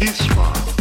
It's smiled.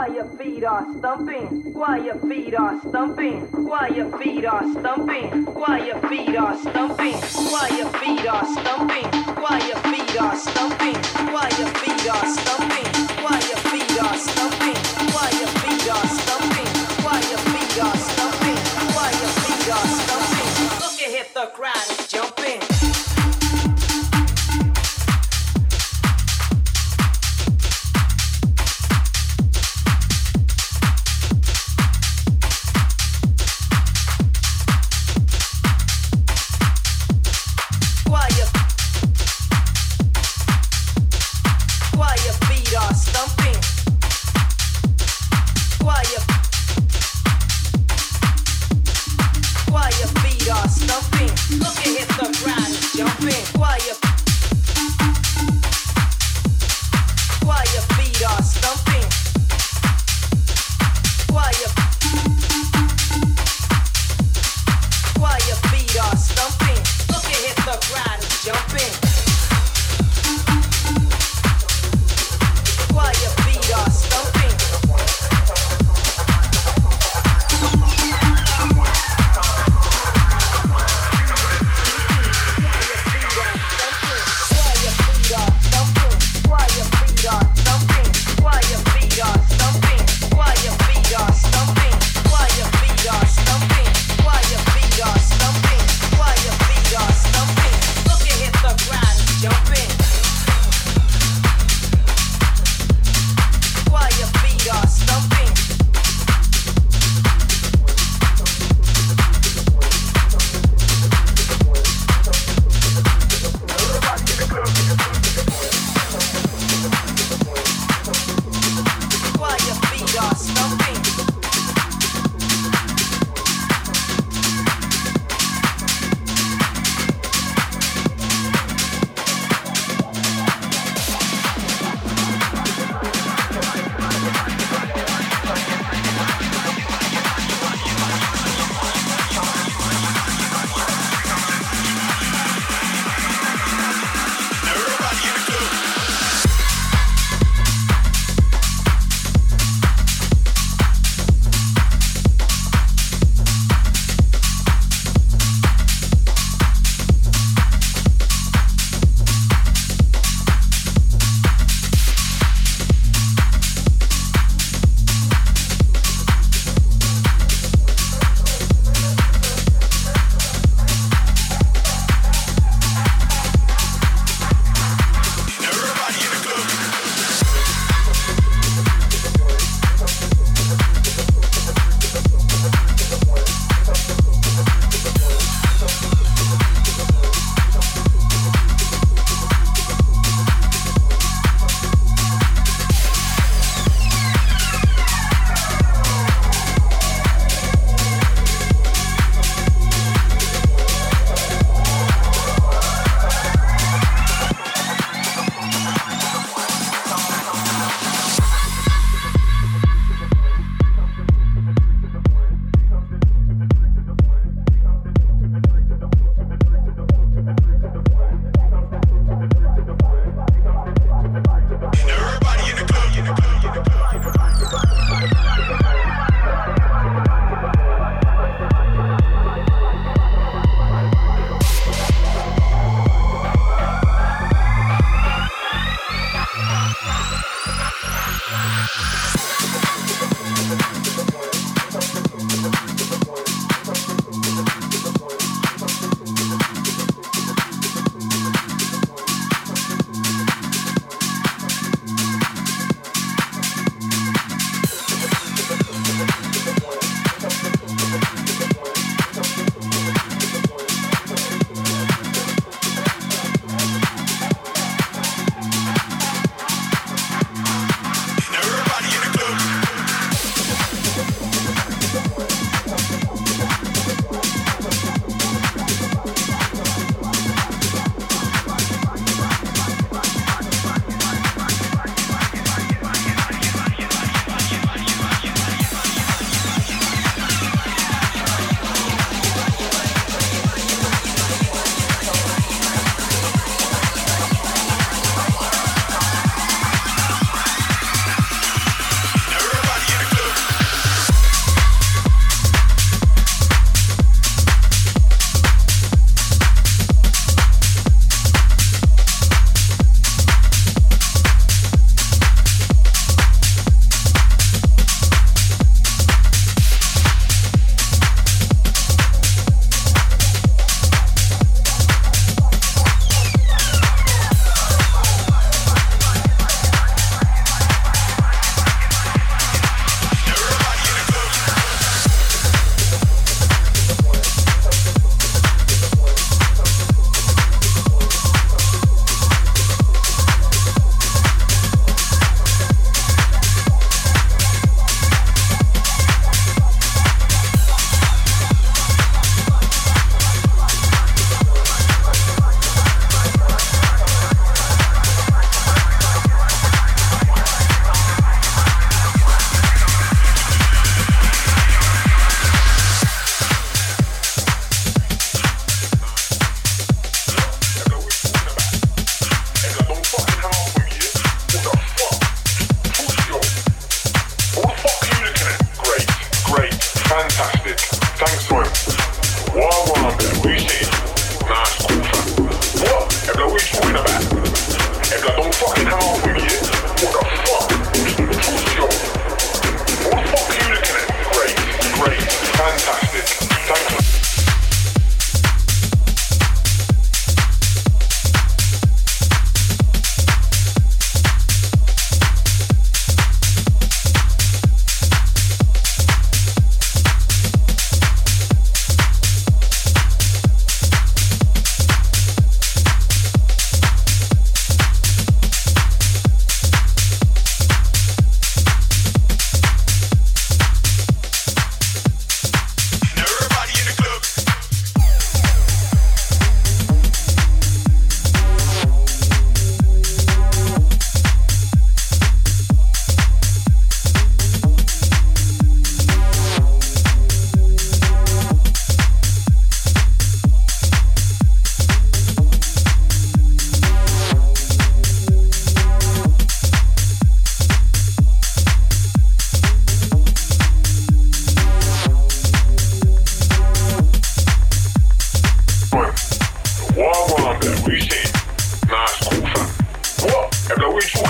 Why your feet are stumping? Why your feet are stumping? Why your feet are stumping? Why your feet are stumping? Why your feet are stumping? Why your feet are stumping? Why your feet are stumping?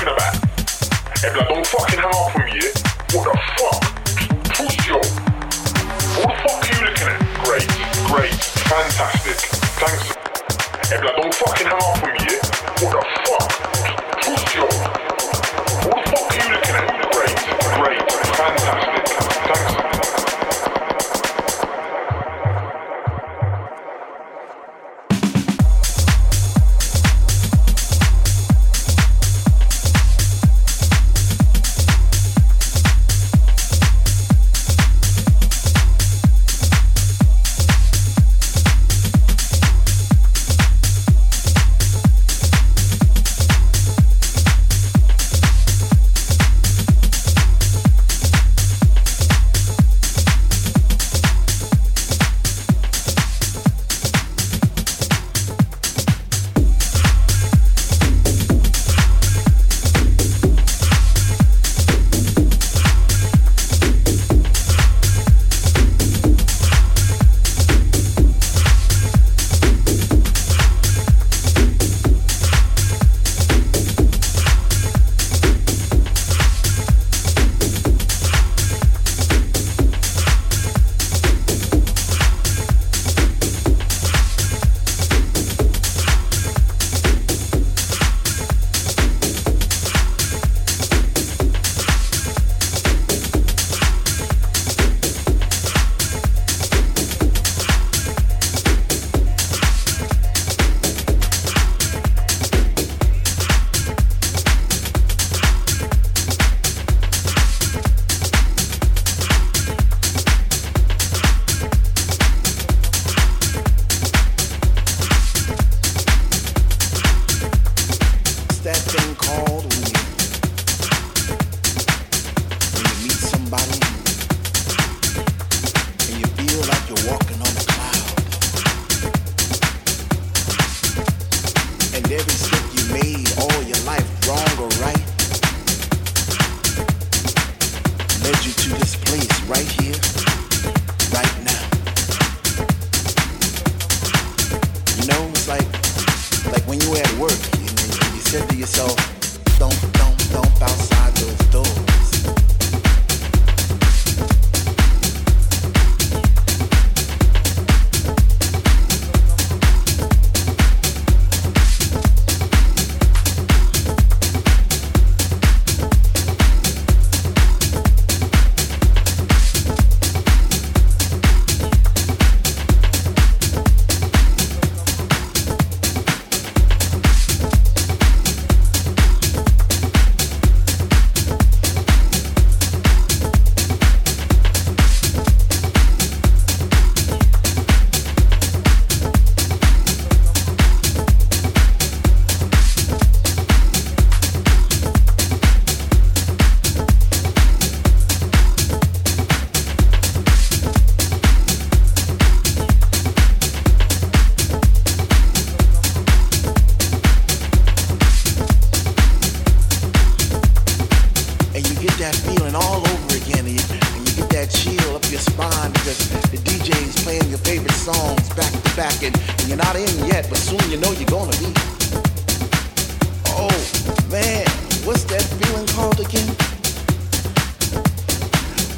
talking about? And like, don't fucking hang up from me, What the fuck? Pussyo. What the fuck are you looking at? Great, great, fantastic, thanks. And like, don't fucking hang up from me, What the fuck? Pussyo. What the fuck are you looking at? Great, great, fantastic. The the DJ's playing your favorite songs back to back and, and you're not in yet, but soon you know you're gonna be. Oh man, what's that feeling called again?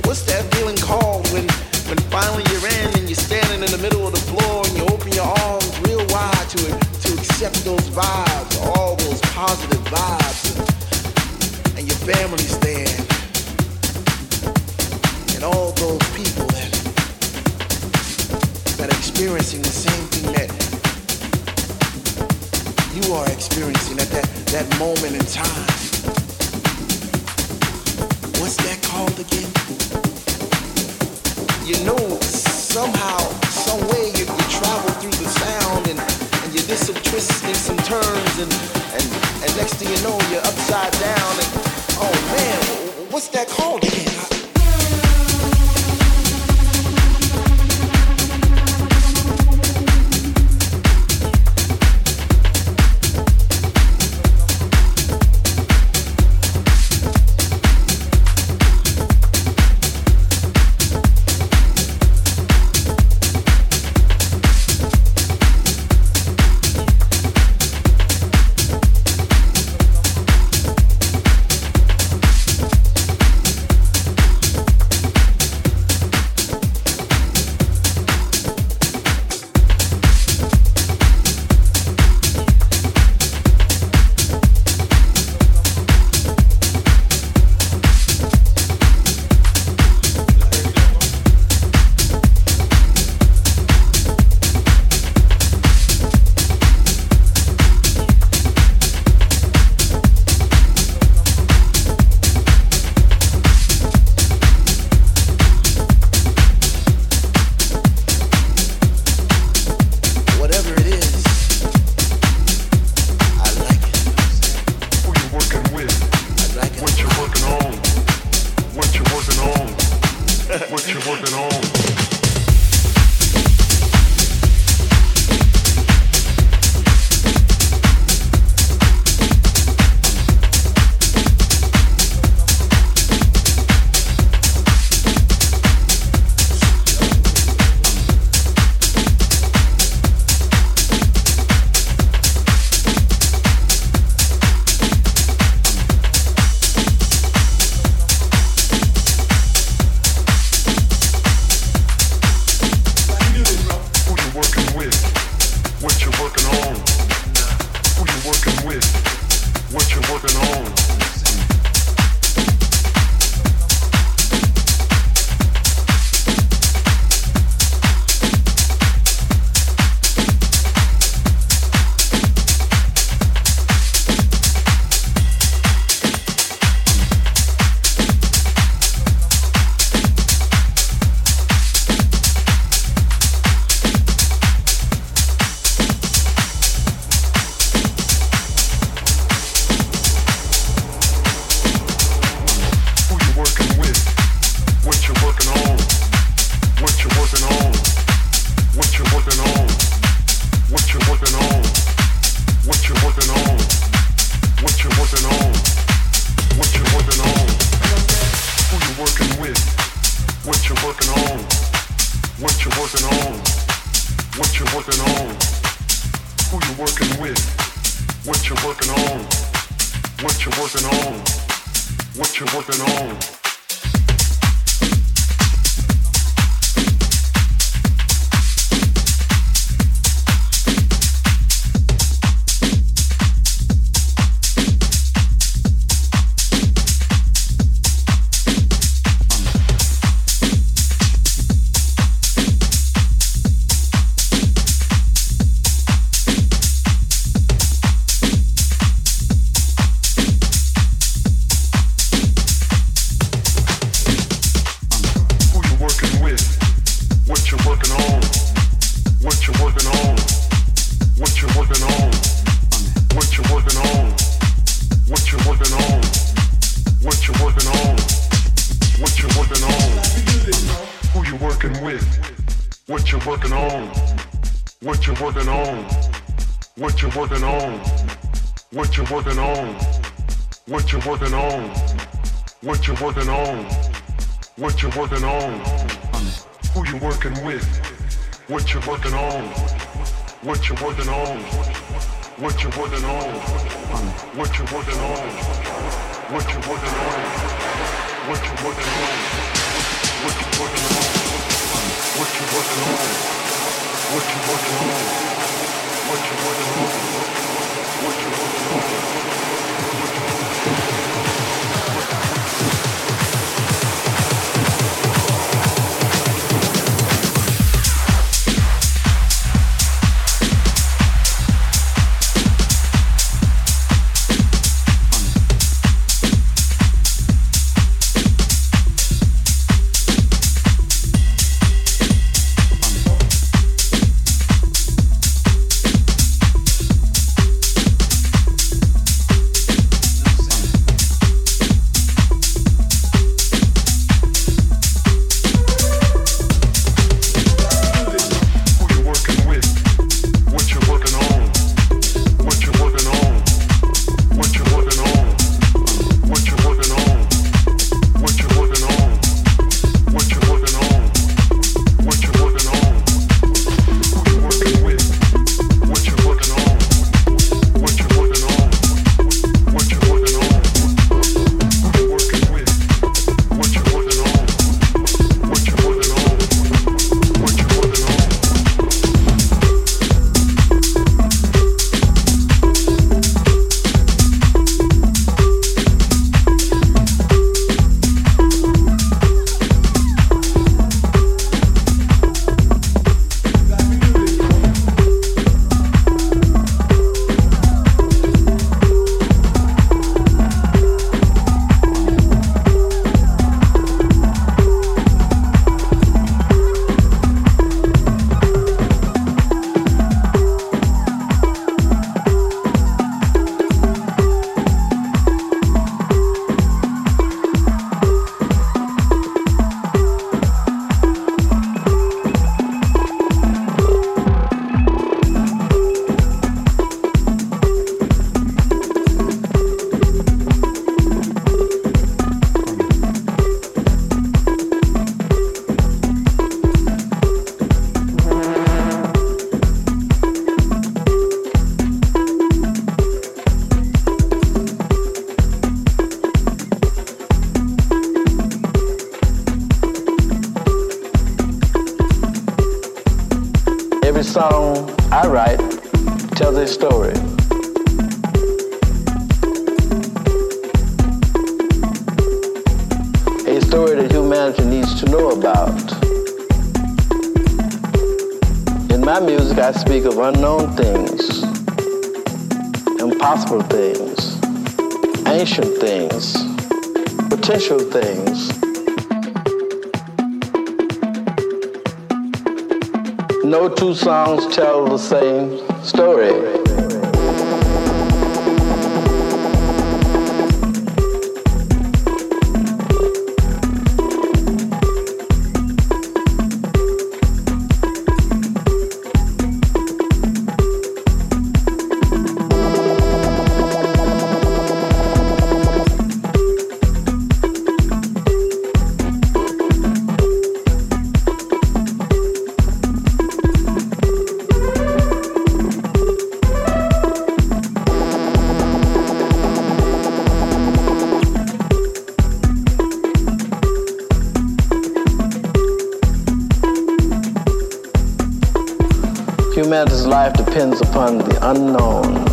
What's that feeling called when when finally you're in and you're standing in the middle of the floor and you open your arms real wide to to accept those vibes, all those positive vibes, and your family's there and all those people that experiencing the same thing that you are experiencing at that, that moment in time. What's that called again? You know, somehow, some way you, you travel through the sound and, and you did some twists and some turns and, and, and next thing you know, you're upside down and, oh man, what's that called again? I, working on? What you working on? What you working on? What you working on? Who you working with? What you working on? What you working on? What you working on? What you working on? What you working on? What you working on? What you working on? What you working on? What you working on? What you working on? things. No two songs tell the same depends upon the unknown.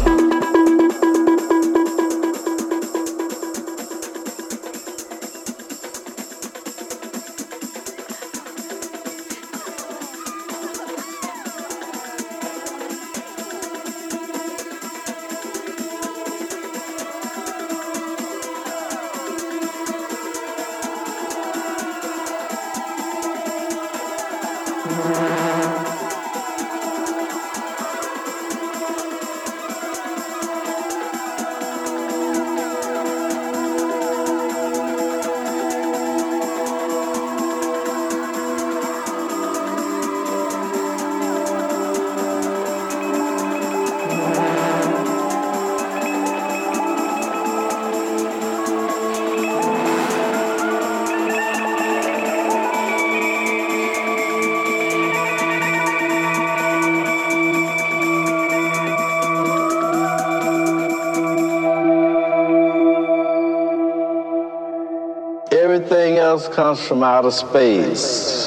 comes from outer space.